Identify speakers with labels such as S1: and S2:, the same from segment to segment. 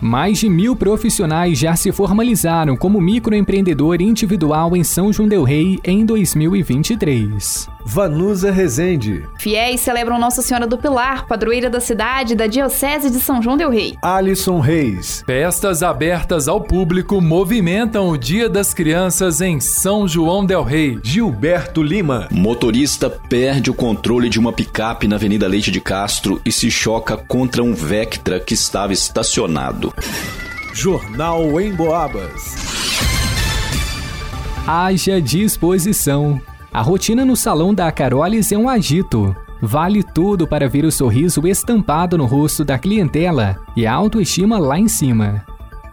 S1: Mais de mil profissionais já se formalizaram como microempreendedor individual em São João Del Rei em 2023.
S2: Vanusa Rezende.
S3: Fiéis celebram Nossa Senhora do Pilar, padroeira da cidade da Diocese de São João Del Rei.
S2: Alisson Reis.
S4: Festas abertas ao público movimentam o Dia das Crianças em São João Del Rei.
S2: Gilberto Lima.
S5: Motorista perde o controle de uma picape na Avenida Leite de Castro e se choca contra um Vectra que estava estacionado.
S2: Jornal em Boabas.
S1: Haja disposição. A rotina no salão da Carolis é um agito. Vale tudo para ver o sorriso estampado no rosto da clientela e a autoestima lá em cima.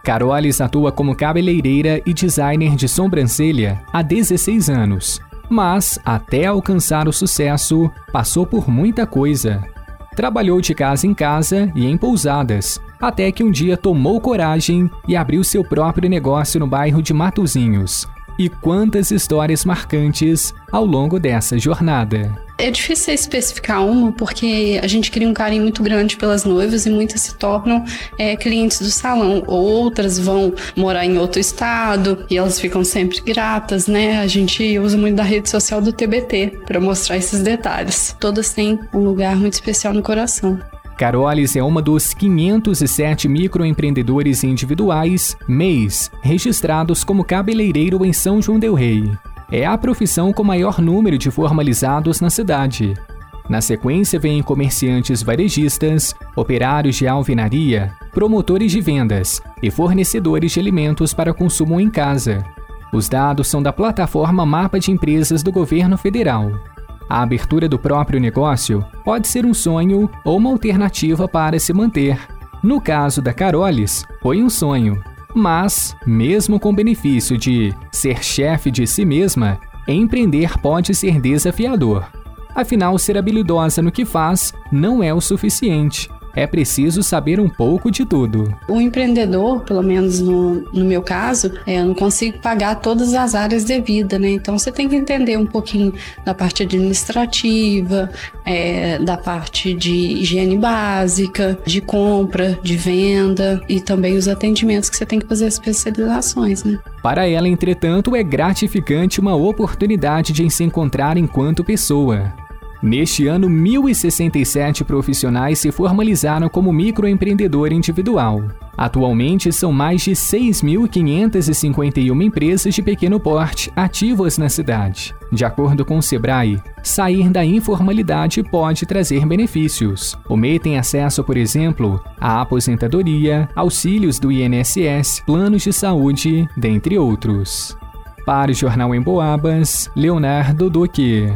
S1: Carolis atua como cabeleireira e designer de sobrancelha há 16 anos, mas até alcançar o sucesso, passou por muita coisa. Trabalhou de casa em casa e em pousadas, até que um dia tomou coragem e abriu seu próprio negócio no bairro de Matozinhos, e quantas histórias marcantes ao longo dessa jornada.
S6: É difícil especificar uma, porque a gente cria um carinho muito grande pelas noivas e muitas se tornam é, clientes do salão. Outras vão morar em outro estado e elas ficam sempre gratas, né? A gente usa muito da rede social do TBT para mostrar esses detalhes. Todas têm um lugar muito especial no coração.
S1: Carolis é uma dos 507 microempreendedores individuais, MEIs, registrados como cabeleireiro em São João del Rei. É a profissão com maior número de formalizados na cidade. Na sequência vêm comerciantes varejistas, operários de alvenaria, promotores de vendas e fornecedores de alimentos para consumo em casa. Os dados são da plataforma Mapa de Empresas do Governo Federal. A abertura do próprio negócio pode ser um sonho ou uma alternativa para se manter. No caso da Carolis, foi um sonho. Mas, mesmo com o benefício de ser chefe de si mesma, empreender pode ser desafiador. Afinal, ser habilidosa no que faz não é o suficiente é preciso saber um pouco de tudo.
S6: O empreendedor, pelo menos no, no meu caso, é, eu não consigo pagar todas as áreas de vida, né? Então você tem que entender um pouquinho da parte administrativa, é, da parte de higiene básica, de compra, de venda e também os atendimentos que você tem que fazer as especializações, né?
S1: Para ela, entretanto, é gratificante uma oportunidade de se encontrar enquanto pessoa. Neste ano, 1.067 profissionais se formalizaram como microempreendedor individual. Atualmente, são mais de 6.551 empresas de pequeno porte ativas na cidade. De acordo com o Sebrae, sair da informalidade pode trazer benefícios. O MEI tem acesso, por exemplo, à aposentadoria, auxílios do INSS, planos de saúde, dentre outros. Para o Jornal em Boabas, Leonardo Duque.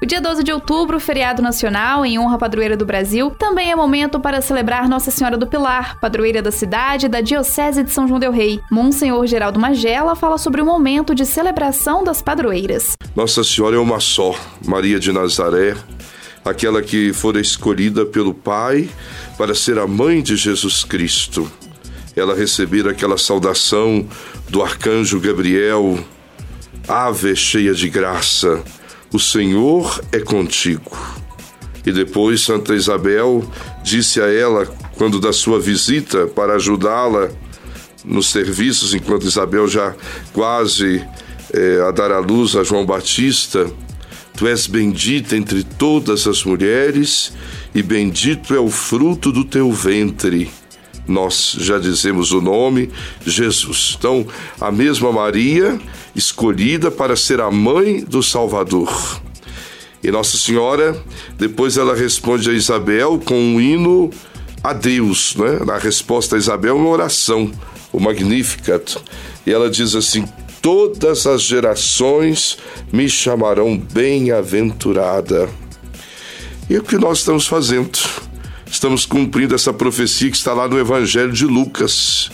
S3: O dia 12 de outubro, feriado nacional em honra à padroeira do Brasil, também é momento para celebrar Nossa Senhora do Pilar, padroeira da cidade da Diocese de São João del Rei. Monsenhor Geraldo Magela fala sobre o momento de celebração das padroeiras.
S7: Nossa Senhora é uma só, Maria de Nazaré, aquela que fora escolhida pelo Pai para ser a mãe de Jesus Cristo. Ela receber aquela saudação do arcanjo Gabriel, Ave cheia de graça o Senhor é contigo. E depois Santa Isabel disse a ela, quando da sua visita para ajudá-la nos serviços, enquanto Isabel já quase é, a dar à luz a João Batista, Tu és bendita entre todas as mulheres, e bendito é o fruto do teu ventre. Nós já dizemos o nome, Jesus. Então, a mesma Maria escolhida para ser a mãe do Salvador. E Nossa Senhora, depois ela responde a Isabel com um hino a Deus, né? Na resposta a Isabel, uma oração, o Magnificat. E ela diz assim: Todas as gerações me chamarão bem-aventurada. E o que nós estamos fazendo. Estamos cumprindo essa profecia que está lá no Evangelho de Lucas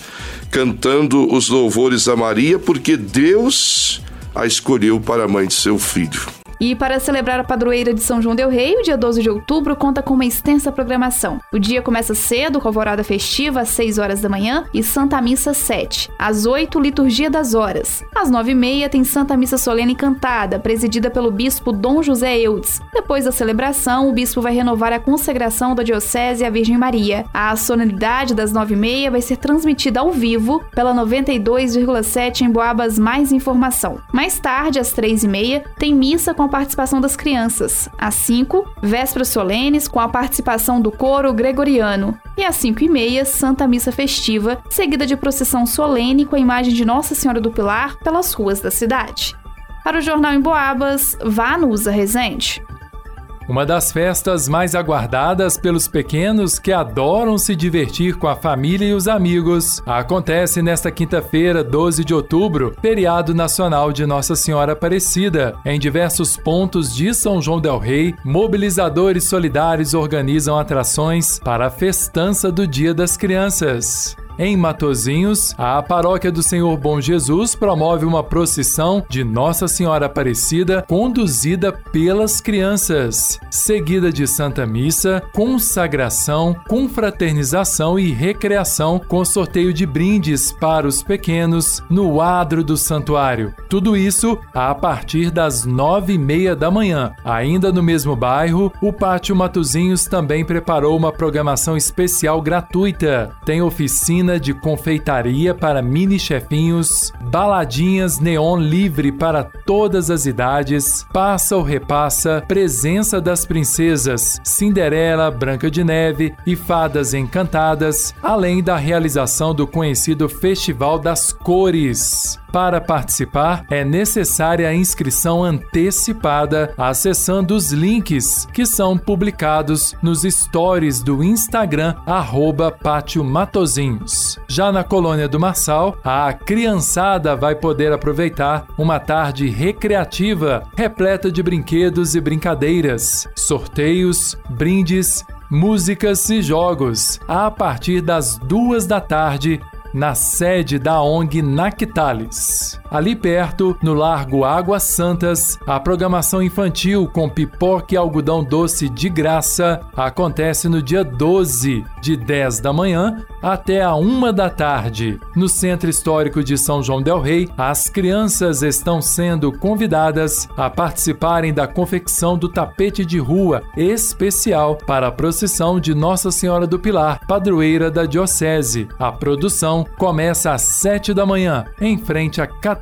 S7: cantando os louvores a Maria, porque Deus a escolheu para a mãe de seu filho.
S3: E para celebrar a padroeira de São João del Rei, o dia 12 de outubro conta com uma extensa programação. O dia começa cedo, com a alvorada festiva às 6 horas da manhã e Santa Missa às 7. Às 8, Liturgia das Horas. Às 9 e meia tem Santa Missa Solene Cantada, presidida pelo bispo Dom José Eudes. Depois da celebração, o bispo vai renovar a consagração da Diocese à Virgem Maria. A solenidade das 9 e meia vai ser transmitida ao vivo pela 92,7 em Boabas Mais Informação. Mais tarde, às 3 e meia, tem missa com a participação das crianças. Às 5, vésperas solenes com a participação do coro gregoriano. E às 5 e meia, Santa Missa Festiva, seguida de procissão solene com a imagem de Nossa Senhora do Pilar pelas ruas da cidade. Para o Jornal em Boabas, vá no Usa Resente.
S4: Uma das festas mais aguardadas pelos pequenos que adoram se divertir com a família e os amigos acontece nesta quinta-feira, 12 de outubro, feriado nacional de Nossa Senhora Aparecida. Em diversos pontos de São João Del Rei, mobilizadores solidários organizam atrações para a festança do Dia das Crianças. Em Matozinhos, a Paróquia do Senhor Bom Jesus promove uma procissão de Nossa Senhora Aparecida conduzida pelas crianças, seguida de Santa Missa, consagração, confraternização e recreação com sorteio de brindes para os pequenos no adro do santuário. Tudo isso a partir das nove e meia da manhã. Ainda no mesmo bairro, o Pátio Matozinhos também preparou uma programação especial gratuita. Tem oficina oficina de confeitaria para mini chefinhos, baladinhas neon livre para todas as idades, passa ou repassa, presença das princesas Cinderela, Branca de Neve e Fadas Encantadas, além da realização do conhecido Festival das Cores. Para participar, é necessária a inscrição antecipada acessando os links que são publicados nos stories do Instagram Pátio Matozinhos. Já na colônia do Marçal, a criançada vai poder aproveitar uma tarde recreativa repleta de brinquedos e brincadeiras, sorteios, brindes, músicas e jogos a partir das duas da tarde na sede da ONG Nactalis. Ali perto, no Largo Águas Santas, a programação infantil com pipoca e algodão doce de graça acontece no dia 12, de 10 da manhã até a 1 da tarde. No Centro Histórico de São João Del Rei, as crianças estão sendo convidadas a participarem da confecção do tapete de rua especial para a procissão de Nossa Senhora do Pilar, padroeira da Diocese. A produção começa às 7 da manhã, em frente à Catedral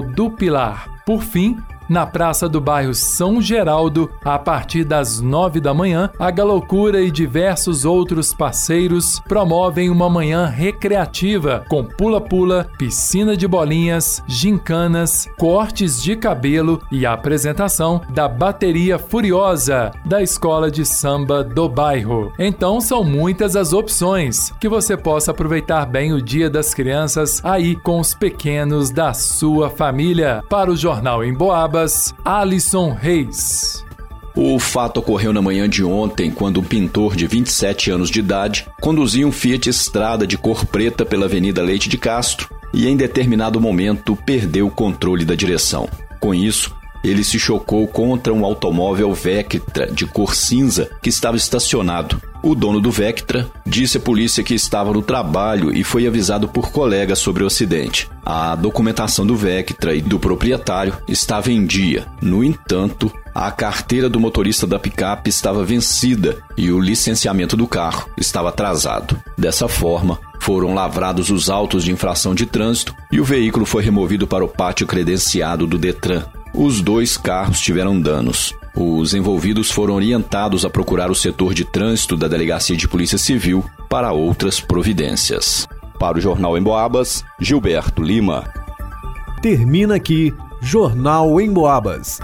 S4: do Pilar. Por fim, na praça do bairro São Geraldo, a partir das nove da manhã, a Galocura e diversos outros parceiros promovem uma manhã recreativa com pula-pula, piscina de bolinhas, gincanas, cortes de cabelo e a apresentação da Bateria Furiosa da Escola de Samba do Bairro. Então são muitas as opções que você possa aproveitar bem o Dia das Crianças aí com os pequenos da sua família. Para o Jornal em Boaba, Alisson Reis.
S5: O fato ocorreu na manhã de ontem, quando um pintor de 27 anos de idade conduzia um Fiat Estrada de cor preta pela Avenida Leite de Castro e, em determinado momento, perdeu o controle da direção. Com isso, ele se chocou contra um automóvel Vectra de cor cinza que estava estacionado. O dono do Vectra disse à polícia que estava no trabalho e foi avisado por colegas sobre o acidente. A documentação do Vectra e do proprietário estava em dia. No entanto, a carteira do motorista da picape estava vencida e o licenciamento do carro estava atrasado. Dessa forma, foram lavrados os autos de infração de trânsito e o veículo foi removido para o pátio credenciado do Detran. Os dois carros tiveram danos. Os envolvidos foram orientados a procurar o setor de trânsito da Delegacia de Polícia Civil para outras providências. Para o Jornal em Boabas, Gilberto Lima.
S2: Termina aqui Jornal em Boabas.